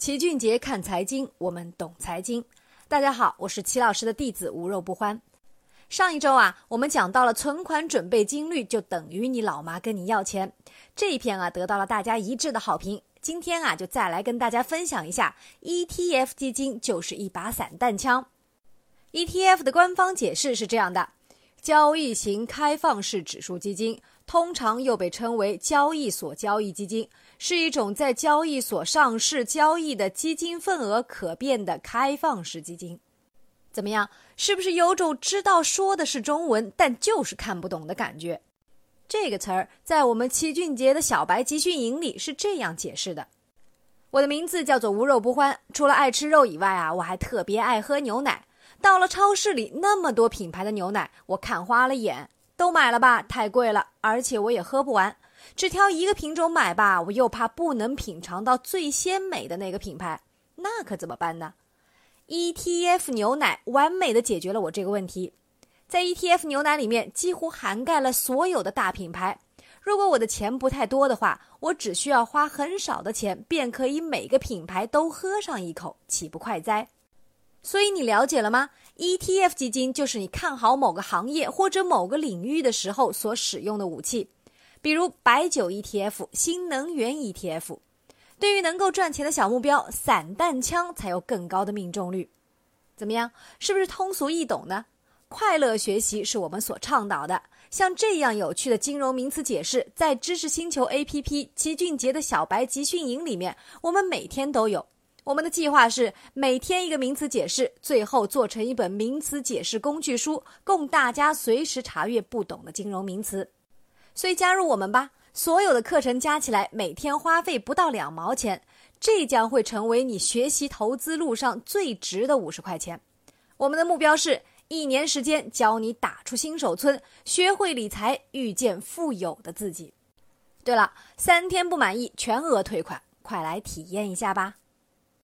齐俊杰看财经，我们懂财经。大家好，我是齐老师的弟子无肉不欢。上一周啊，我们讲到了存款准备金率就等于你老妈跟你要钱，这一篇啊得到了大家一致的好评。今天啊，就再来跟大家分享一下 ETF 基金就是一把散弹枪。ETF 的官方解释是这样的：交易型开放式指数基金。通常又被称为交易所交易基金，是一种在交易所上市交易的基金份额可变的开放式基金。怎么样？是不是有种知道说的是中文，但就是看不懂的感觉？这个词儿在我们齐俊杰的小白集训营里是这样解释的：我的名字叫做无肉不欢，除了爱吃肉以外啊，我还特别爱喝牛奶。到了超市里，那么多品牌的牛奶，我看花了眼。都买了吧，太贵了，而且我也喝不完。只挑一个品种买吧，我又怕不能品尝到最鲜美的那个品牌，那可怎么办呢？ETF 牛奶完美的解决了我这个问题。在 ETF 牛奶里面，几乎涵盖了所有的大品牌。如果我的钱不太多的话，我只需要花很少的钱，便可以每个品牌都喝上一口，岂不快哉？所以你了解了吗？ETF 基金就是你看好某个行业或者某个领域的时候所使用的武器，比如白酒 ETF、新能源 ETF。对于能够赚钱的小目标，散弹枪才有更高的命中率。怎么样？是不是通俗易懂呢？快乐学习是我们所倡导的。像这样有趣的金融名词解释，在知识星球 APP 齐俊杰的小白集训营里面，我们每天都有。我们的计划是每天一个名词解释，最后做成一本名词解释工具书，供大家随时查阅不懂的金融名词。所以加入我们吧！所有的课程加起来每天花费不到两毛钱，这将会成为你学习投资路上最值的五十块钱。我们的目标是一年时间教你打出新手村，学会理财，遇见富有的自己。对了，三天不满意全额退款，快来体验一下吧！